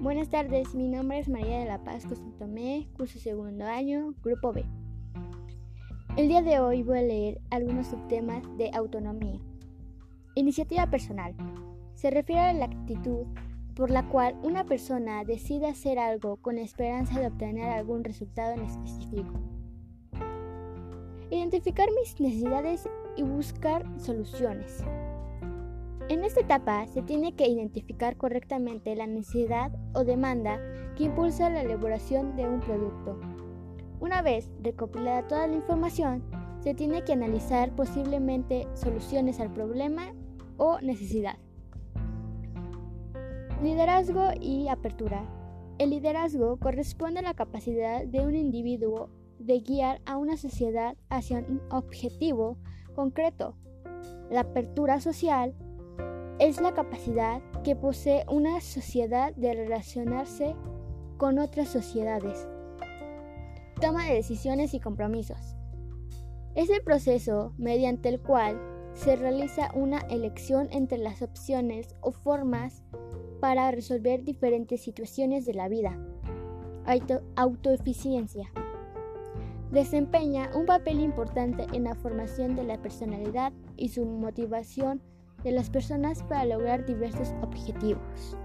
Buenas tardes, mi nombre es María de la Paz Costantomé, curso segundo año, grupo B. El día de hoy voy a leer algunos subtemas de autonomía. Iniciativa personal. Se refiere a la actitud por la cual una persona decide hacer algo con la esperanza de obtener algún resultado en específico. Identificar mis necesidades y buscar soluciones. En esta etapa se tiene que identificar correctamente la necesidad o demanda que impulsa la elaboración de un producto. Una vez recopilada toda la información, se tiene que analizar posiblemente soluciones al problema o necesidad. Liderazgo y apertura. El liderazgo corresponde a la capacidad de un individuo de guiar a una sociedad hacia un objetivo concreto. La apertura social es la capacidad que posee una sociedad de relacionarse con otras sociedades. Toma de decisiones y compromisos. Es el proceso mediante el cual se realiza una elección entre las opciones o formas para resolver diferentes situaciones de la vida. autoeficiencia. Desempeña un papel importante en la formación de la personalidad y su motivación de las personas para lograr diversos objetivos.